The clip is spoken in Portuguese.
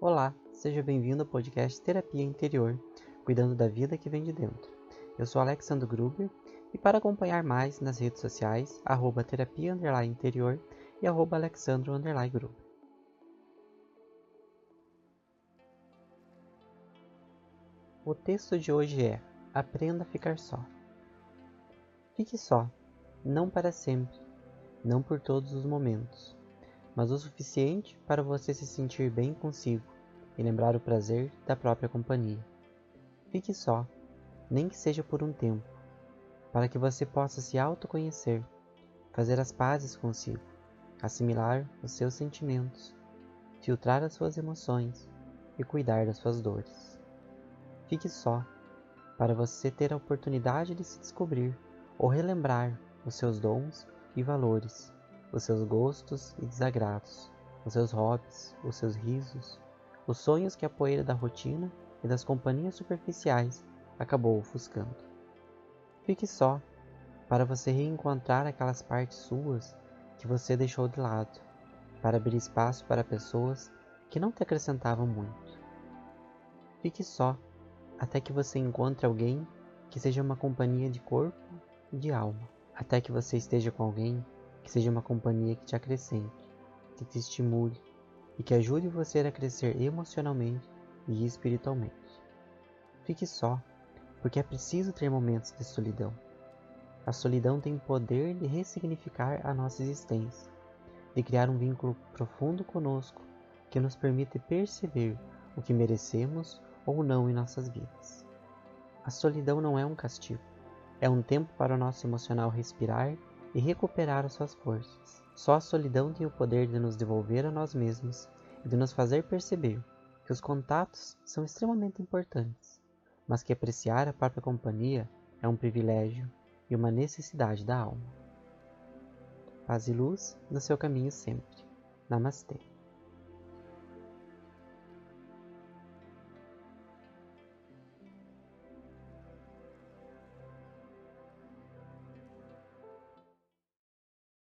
Olá, seja bem-vindo ao podcast Terapia Interior, cuidando da vida que vem de dentro. Eu sou Alexandre Gruber e para acompanhar mais nas redes sociais, arroba terapia interior e arroba alexandro gruber. O texto de hoje é Aprenda a ficar só. Fique só, não para sempre, não por todos os momentos mas o suficiente para você se sentir bem consigo e lembrar o prazer da própria companhia. Fique só, nem que seja por um tempo, para que você possa se autoconhecer, fazer as pazes consigo, assimilar os seus sentimentos, filtrar as suas emoções e cuidar das suas dores. Fique só, para você ter a oportunidade de se descobrir ou relembrar os seus dons e valores os seus gostos e desagrados, os seus hobbies, os seus risos, os sonhos que a poeira da rotina e das companhias superficiais acabou ofuscando. Fique só, para você reencontrar aquelas partes suas que você deixou de lado, para abrir espaço para pessoas que não te acrescentavam muito. Fique só, até que você encontre alguém que seja uma companhia de corpo e de alma, até que você esteja com alguém que seja uma companhia que te acrescente, que te estimule e que ajude você a crescer emocionalmente e espiritualmente. Fique só, porque é preciso ter momentos de solidão. A solidão tem o poder de ressignificar a nossa existência, de criar um vínculo profundo conosco que nos permite perceber o que merecemos ou não em nossas vidas. A solidão não é um castigo, é um tempo para o nosso emocional respirar e recuperar as suas forças. Só a solidão tem o poder de nos devolver a nós mesmos e de nos fazer perceber que os contatos são extremamente importantes, mas que apreciar a própria companhia é um privilégio e uma necessidade da alma. Paz e luz no seu caminho sempre. Namastê.